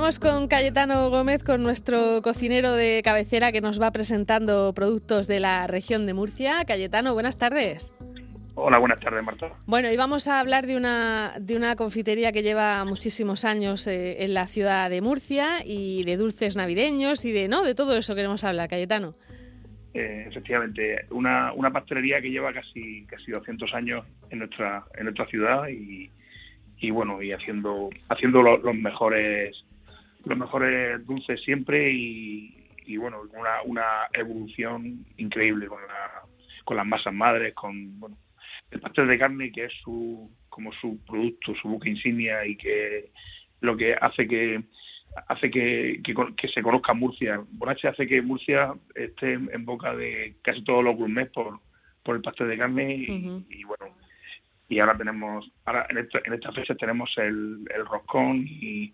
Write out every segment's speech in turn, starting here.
Vamos con Cayetano Gómez, con nuestro cocinero de cabecera que nos va presentando productos de la región de Murcia. Cayetano, buenas tardes. Hola, buenas tardes, Marta. Bueno, y vamos a hablar de una, de una confitería que lleva muchísimos años eh, en la ciudad de Murcia y de dulces navideños y de, ¿no? De todo eso queremos hablar, Cayetano. Eh, efectivamente, una, una pastelería que lleva casi casi 200 años en nuestra en nuestra ciudad y, y bueno y haciendo haciendo los mejores los mejores dulces siempre y, y bueno una, una evolución increíble con la, con las masas madres con bueno el pastel de carne que es su como su producto su buque insignia y que lo que hace que hace que, que, se conozca Murcia. Bonache hace que Murcia esté en boca de casi todos los gourmets por, por el pastel de carne y, bueno, y ahora tenemos, ahora en, esta, en estas fechas tenemos el, el roscón y,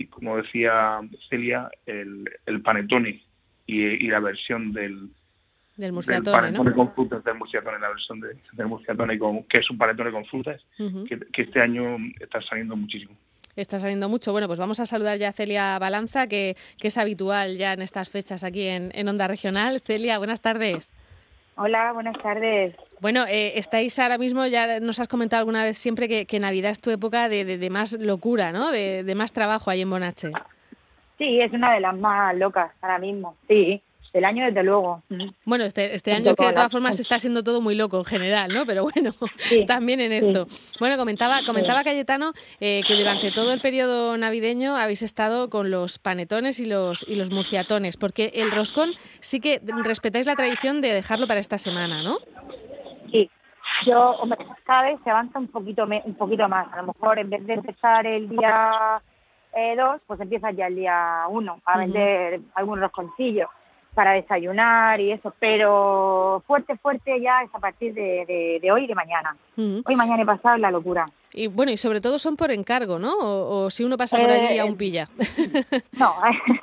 y, como decía Celia, el, el panetone y, y la versión del, del murciatone, ¿no? con frutas del murciatone, la versión de, del murciatone con, que es un panetone con frutas, que, que, este año está saliendo muchísimo. Está saliendo mucho. Bueno, pues vamos a saludar ya a Celia Balanza, que, que es habitual ya en estas fechas aquí en, en Onda Regional. Celia, buenas tardes. Hola, buenas tardes. Bueno, eh, estáis ahora mismo, ya nos has comentado alguna vez siempre que, que Navidad es tu época de, de, de más locura, ¿no? De, de, más trabajo ahí en Bonache. Sí, es una de las más locas ahora mismo, sí el año desde luego. Bueno, este, este año que de todas formas está siendo todo muy loco en general, ¿no? Pero bueno, también en esto. Bueno, comentaba, comentaba Cayetano eh, que durante todo el periodo navideño habéis estado con los panetones y los y los murciatones, porque el roscón sí que respetáis la tradición de dejarlo para esta semana, ¿no? Sí. Yo, hombre, cada vez se avanza un poquito un poquito más. A lo mejor en vez de empezar el día 2, eh, pues empieza ya el día 1 a vender algún rosconcillo para desayunar y eso, pero fuerte, fuerte ya es a partir de, de, hoy y de mañana. Hoy, mañana y pasado es la locura. Y bueno, y sobre todo son por encargo, ¿no? O, si uno pasa por allí eh, aún pilla. No,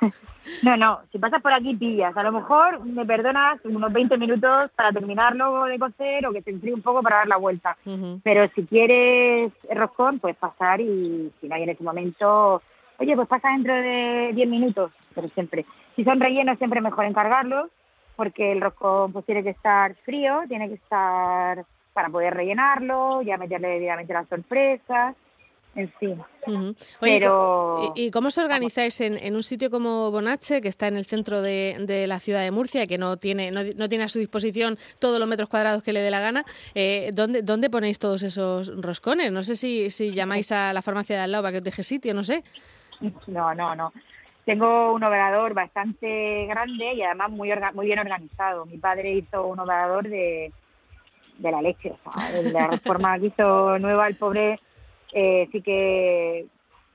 no, no, si pasas por aquí pillas. A lo mejor me perdonas unos 20 minutos para terminarlo de cocer o que te enfríe un poco para dar la vuelta. Pero si quieres roscón, pues pasar y si no hay en ese momento, oye, pues pasa dentro de 10 minutos, pero siempre. Si son rellenos, siempre mejor encargarlos, porque el roscón pues tiene que estar frío, tiene que estar para poder rellenarlo, ya meterle debidamente las sorpresas, en fin. Pero... ¿y, cómo os organizáis en, en, un sitio como Bonache, que está en el centro de, de la ciudad de Murcia, que no tiene, no, no, tiene a su disposición todos los metros cuadrados que le dé la gana? Eh, ¿dónde, ¿Dónde ponéis todos esos roscones? No sé si, si llamáis a la farmacia de al lado para que os deje sitio, no sé. No, no, no. Tengo un operador bastante grande y además muy muy bien organizado. Mi padre hizo un operador de, de la leche, o sea, de la reforma que hizo nueva el pobre, eh, sí que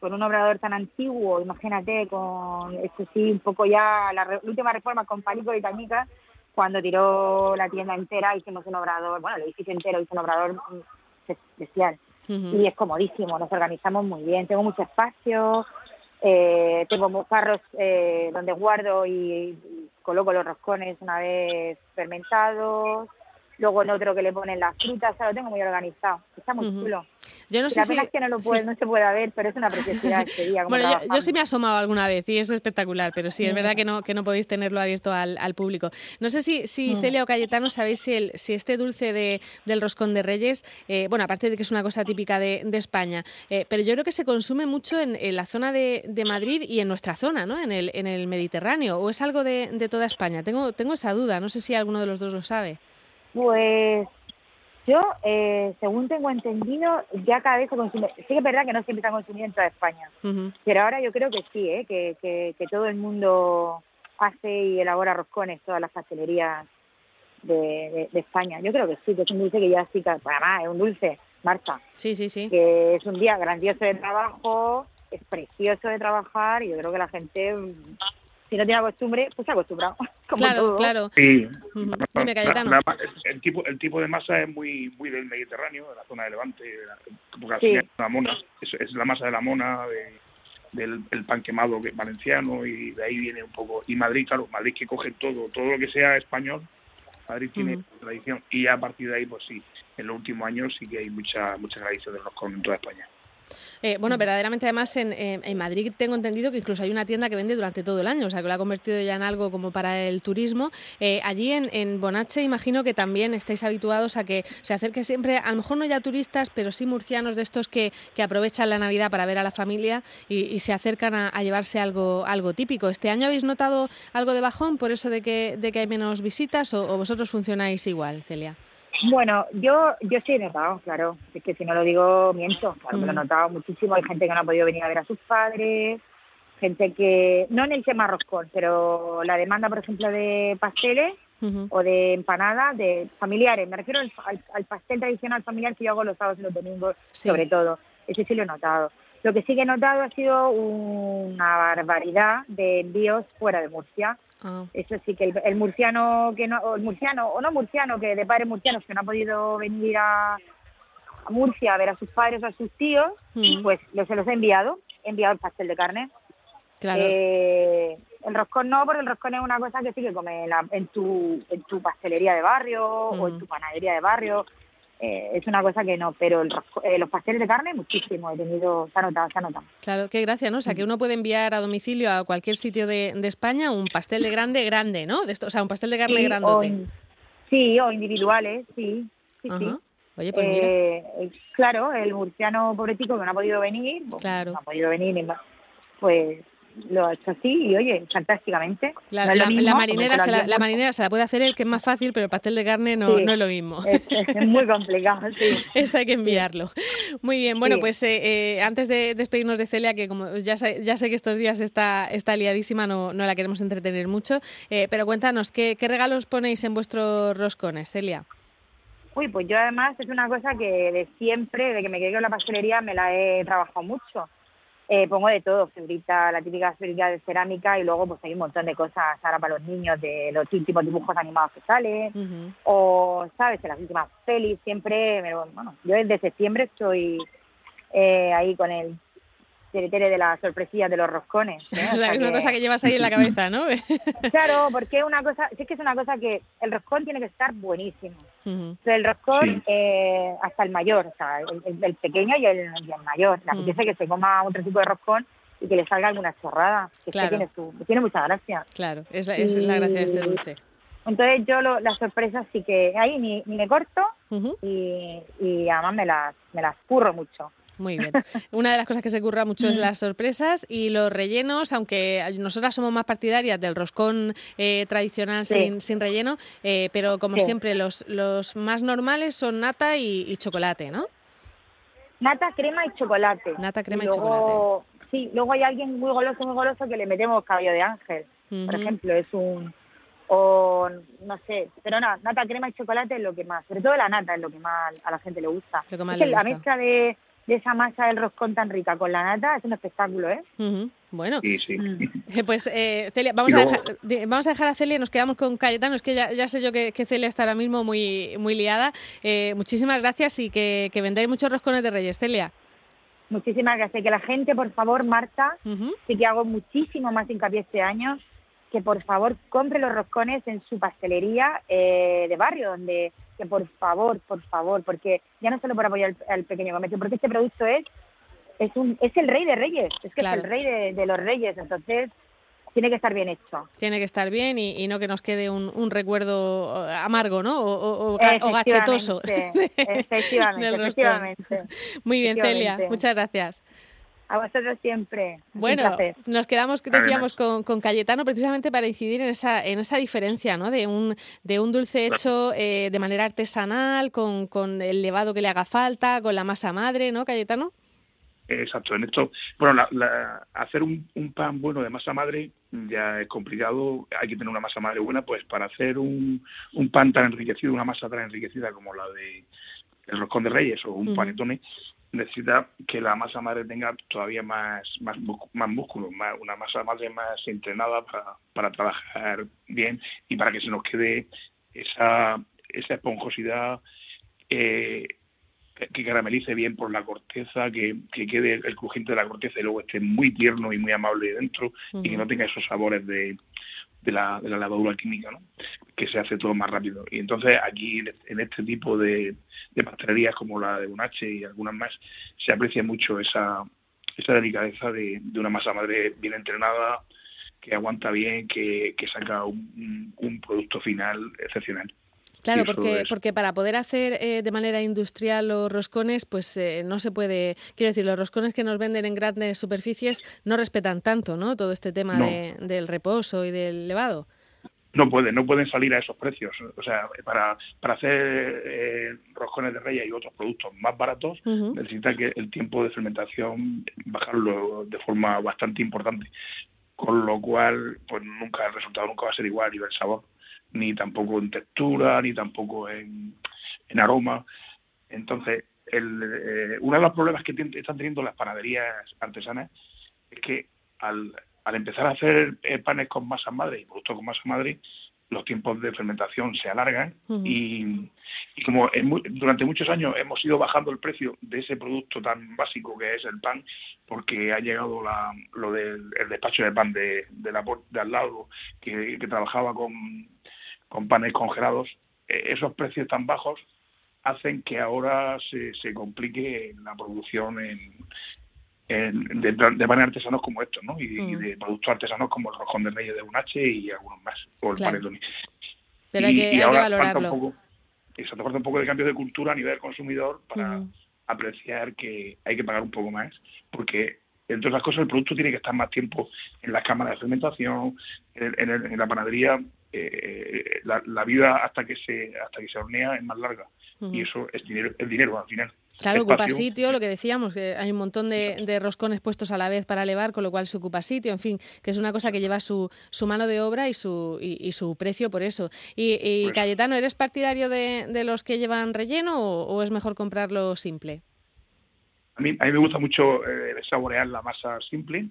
con un obrador tan antiguo, imagínate, con esto sí, un poco ya la, última reforma con Palico y Cañica, cuando tiró la tienda entera hicimos un obrador, bueno, el edificio entero hizo un obrador especial. Y es comodísimo, nos organizamos muy bien, tengo mucho espacio, eh, tengo carros eh, donde guardo y, coloco los roscones una vez fermentados. Luego en otro que le ponen las frutas, o sea, lo tengo muy organizado. Está muy chulo. Yo no sé la si... pena es que no, lo puede, no se puede ver, pero es una preciosidad este día. bueno, yo, yo, sí me he asomado alguna vez y es espectacular, pero sí, es verdad que no, que no podéis tenerlo abierto al, al público. No sé si, si Celia o Cayetano sabéis si, el, si este dulce de, del roscón de Reyes, eh, bueno, aparte de que es una cosa típica de, de España, eh, pero yo creo que se consume mucho en, en la zona de, de, Madrid y en nuestra zona, ¿no? En el, en el Mediterráneo, o es algo de, de toda España. Tengo, tengo esa duda, no sé si alguno de los dos lo sabe. Pues yo, eh, según tengo entendido, ya cada vez se consume. Sí que es verdad que no siempre está consumido en toda España, uh -huh. pero ahora yo creo que sí, ¿eh? que, que, que, todo el mundo hace y elabora roscones, todas las pastelerías de, de, de, España. Yo creo que sí, que es un dulce que ya sí, que, además es un dulce, Marta. Sí, sí, sí. Que es un día grandioso de trabajo, es precioso de trabajar y yo creo que la gente si no tiene costumbre, pues se ha acostumbrado. Como claro, todo. claro. Sí. Uh -huh. Dime, Cayetano. La, la, el, tipo, el tipo de masa es muy muy del Mediterráneo, de la zona de Levante, porque sí. es la mona, es, es, la masa de la mona, de, del el pan quemado que valenciano, y de ahí viene un poco. Y Madrid, claro, Madrid que coge todo, todo lo que sea español, Madrid tiene uh -huh. tradición, y a partir de ahí, pues sí, en los últimos años sí que hay mucha mucha tradición de roscón en toda España. Eh, bueno, verdaderamente además en, en, Madrid tengo entendido que incluso hay una tienda que vende durante todo el año, o sea que lo ha convertido ya en algo como para el turismo. Eh, allí en, en, Bonache imagino que también estáis habituados a que se acerque siempre, a lo mejor no ya turistas, pero sí murcianos de estos que, que aprovechan la Navidad para ver a la familia y, se acercan a, llevarse algo, algo típico. ¿Este año habéis notado algo de bajón por eso de que, de que hay menos visitas o, o vosotros funcionáis igual, Celia? Bueno, yo yo sí he notado, claro. Es que si no lo digo, miento. Claro, me lo he mm. notado muchísimo. Hay gente que no ha podido venir a ver a sus padres, gente que, no en el tema roscón, pero la demanda, por ejemplo, de pasteles o de empanadas, de familiares. Me refiero al, pastel tradicional familiar que yo hago los sábados y los domingos, sobre todo. Ese sí lo he notado. Lo que sí que he notado ha sido una barbaridad de envíos fuera de Murcia. Ah. Eso sí que el, murciano que no, o el murciano o no murciano que de padres murcianos que no ha podido venir a, Murcia a ver a sus padres o a sus tíos, mm. pues se los he enviado. He enviado el pastel de carne. Claro. Eh, el roscón no, porque el roscón es una cosa que sí que come en, tu, en tu pastelería de barrio o en mm. tu panadería de barrio eh, es una cosa que no, pero eh, los pasteles de carne muchísimo, he tenido, se ha notado, se ha notado. Claro, qué gracia, ¿no? O sea, que uno puede enviar a domicilio a cualquier sitio de, España un pastel de grande, grande, ¿no? De esto, o sea, un pastel de carne grandote. sí, o individuales, sí, sí, sí. Oye, pues mira. Eh, claro, el murciano pobretico que no ha podido venir, pues, claro. no ha podido venir, pues lo ha hecho así y oye, fantásticamente. La, marinera, se la, marinera se la puede hacer el que es más fácil, pero el pastel de carne no, no es lo mismo. Es, muy complicado, sí. Eso hay que enviarlo. Muy bien, bueno, pues eh, eh, antes de despedirnos de Celia, que como ya sé, ya sé que estos días está, está liadísima, no, no la queremos entretener mucho, eh, pero cuéntanos, ¿qué, ¿qué regalos ponéis en vuestros roscones, Celia? Uy, pues yo además es una cosa que de siempre, de que me quedé con la pastelería, me la he trabajado mucho eh, pongo de todo, figurita, la típica figurita de cerámica y luego pues hay un montón de cosas ahora para los niños, de los últimos dibujos animados que salen, o, ¿sabes?, en las últimas pelis siempre, bueno, yo desde septiembre estoy eh, ahí con el tere de la sorpresilla de los roscones. ¿eh? O sea, es una cosa que llevas ahí en la cabeza, ¿no? claro, porque es una cosa, sí que es una cosa que el roscón tiene que estar buenísimo. el roscón, eh, hasta el mayor, o sea, el, pequeño y el, mayor. La gente que se coma otro tipo de roscón y que le salga alguna chorrada, que, tiene, tiene mucha gracia. Claro, esa, es la gracia de este dulce. Entonces yo lo, las sorpresas sí que ahí ni, ni me corto y, y además me las, me las curro mucho. Muy bien. Una de las cosas que se curra mucho es las sorpresas y los rellenos, aunque nosotras somos más partidarias del roscón eh, tradicional sin, sin, relleno, eh, pero como siempre los, los más normales son nata y, chocolate, ¿no? Nata, crema y chocolate. Nata, crema y, chocolate. Sí, luego hay alguien muy goloso, muy goloso que le metemos cabello de ángel, por ejemplo, es un o no sé, pero no, nata, crema y chocolate es lo que más, sobre todo la nata es lo que más a la gente le gusta. Lo que más le gusta. La mezcla de de esa masa del roscón tan rica con la nata es un espectáculo, ¿eh? Bueno, sí, sí. Eh, pues eh, Celia, vamos, a dejar, vamos a dejar a Celia, nos quedamos con Cayetano, es que ya, ya sé yo que, Celia está ahora mismo muy, muy liada. Eh, muchísimas gracias y que, que vendáis muchos roscones de Reyes, Celia. Muchísimas gracias. Que la gente, por favor, Marta, sí que hago muchísimo más hincapié este año, que por favor compre los roscones en su pastelería eh, de barrio, donde que por favor, por favor, porque ya no solo por apoyar al, pequeño comercio, porque este producto es es un es el rey de reyes, es que es el rey de, los reyes, entonces tiene que estar bien hecho. Tiene que estar bien y, no que nos quede un, un recuerdo amargo, ¿no? O, o, gachetoso. Efectivamente, efectivamente. Muy bien, Celia, muchas gracias. A vosotros siempre. Bueno, nos quedamos, decíamos, con, con, Cayetano precisamente para incidir en esa, en esa diferencia, ¿no? De un, de un dulce hecho eh, de manera artesanal, con, con el levado que le haga falta, con la masa madre, ¿no, Cayetano? Exacto, en esto, bueno, hacer un, pan bueno de masa madre ya es complicado, hay que tener una masa madre buena, pues para hacer un, un pan tan enriquecido, una masa tan enriquecida como la de el roscón de reyes o un panetone, necesita que la masa madre tenga todavía más más, más músculo, más, una masa madre más entrenada para, para trabajar bien y para que se nos quede esa, esa esponjosidad eh, que caramelice bien por la corteza, que, que quede el crujiente de la corteza y luego esté muy tierno y muy amable dentro y que no tenga esos sabores de de la, de la lavadura química, ¿no? que se hace todo más rápido. Y entonces aquí en este tipo de, de pastelerías como la de Bonache y algunas más, se aprecia mucho esa, esa delicadeza de, de una masa madre bien entrenada, que aguanta bien, que, que saca un, un producto final excepcional. Claro, porque, porque para poder hacer eh, de manera industrial los roscones, pues eh, no se puede, quiero decir, los roscones que nos venden en grandes superficies no respetan tanto, ¿no? Todo este tema de, del reposo y del levado. No pueden, no pueden salir a esos precios. O sea, para, para hacer eh, roscones de reyes y otros productos más baratos, necesita que el tiempo de fermentación bajarlo de forma bastante importante. Con lo cual, pues nunca el resultado nunca va a ser igual y el sabor ni tampoco en textura, ni tampoco en, aroma. Entonces, el, eh, uno de los problemas que están teniendo las panaderías artesanas es que al, al empezar a hacer eh, panes con masa madre y productos con masa madre, los tiempos de fermentación se alargan y, como durante muchos años hemos ido bajando el precio de ese producto tan básico que es el pan, porque ha llegado la, lo del despacho de pan de, de, la, de al lado que trabajaba con con panes congelados, eh, esos precios tan bajos hacen que ahora se, se complique la producción en, de, panes artesanos como estos, ¿no? Y, mm. de productos artesanos como el rojón de medio de un H y algunos más, o el claro. Pero hay que, valorarlo. Falta un poco, exacto, falta un poco de cambio de cultura a nivel consumidor para apreciar que hay que pagar un poco más, porque entre otras cosas el producto tiene que estar más tiempo en las cámaras de fermentación, en, en la panadería eh, la, vida hasta que se hasta que se hornea es más larga. Y eso es dinero el dinero al final. Claro, ocupa sitio, lo que decíamos, que hay un montón de, roscones puestos a la vez para elevar, con lo cual se ocupa sitio, en fin, que es una cosa que lleva su, su mano de obra y su, y, su precio por eso. Y, pues Cayetano, ¿eres partidario de, de, los que llevan relleno o, es mejor comprarlo simple? A mí, a mí me gusta mucho eh, saborear la masa simple,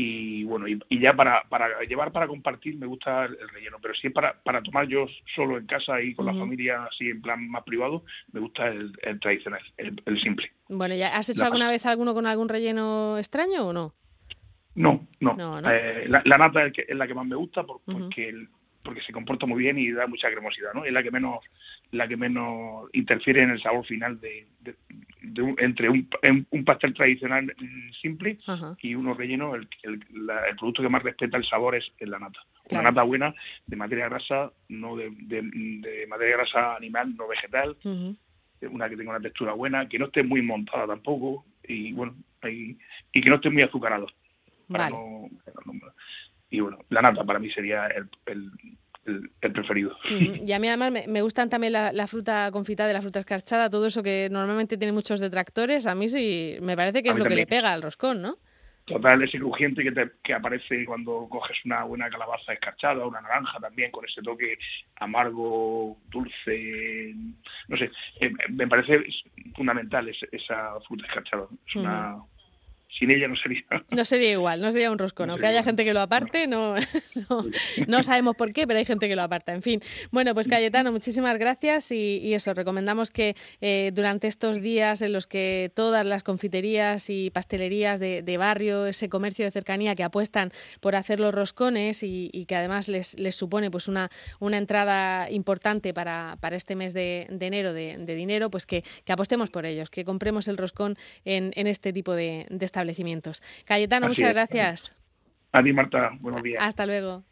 y bueno, y, ya para, para llevar para compartir me gusta el, relleno, pero si es para, para tomar yo solo en casa y con la familia así en plan más privado, me gusta el, tradicional, el, simple. Bueno, ¿ya has hecho alguna vez alguno con algún relleno extraño o no? No, no. Eh, la, nata es, la que más me gusta porque el, porque se comporta muy bien y da mucha cremosidad, ¿no? Es la que menos la que menos interfiere en el sabor final de, entre un, un, pastel tradicional simple y uno relleno, el, el, producto que más respeta el sabor es la nata. Una nata buena de materia grasa, no de, de, materia grasa animal, no vegetal, una que tenga una textura buena, que no esté muy montada tampoco y bueno, y, y que no esté muy azucarado. Para no, y bueno, la nata para mí sería el, el, preferido. Y a mí además me, gustan también la, fruta confitada, la fruta escarchada, todo eso que normalmente tiene muchos detractores, a mí sí me parece que es lo que le pega al roscón, ¿no? Total, ese crujiente que, te, que aparece cuando coges una buena calabaza escarchada, una naranja también, con ese toque amargo, dulce, no sé, eh, me parece fundamental esa fruta escarchada. Es una sin ella no sería. No sería igual, no sería un roscón. Aunque haya gente que lo aparte, no, no, sabemos por qué, pero hay gente que lo aparta. En fin. Bueno, pues Cayetano, muchísimas gracias y, eso, recomendamos que eh, durante estos días en los que todas las confiterías y pastelerías de, barrio, ese comercio de cercanía que apuestan por hacer los roscones y, que además les, les, supone pues una, una entrada importante para, para este mes de, enero de, dinero, pues que, que, apostemos por ellos, que compremos el roscón en, en este tipo de, de establecimientos. Cayetano, muchas gracias. A ti, Marta. Buenos días. Hasta luego.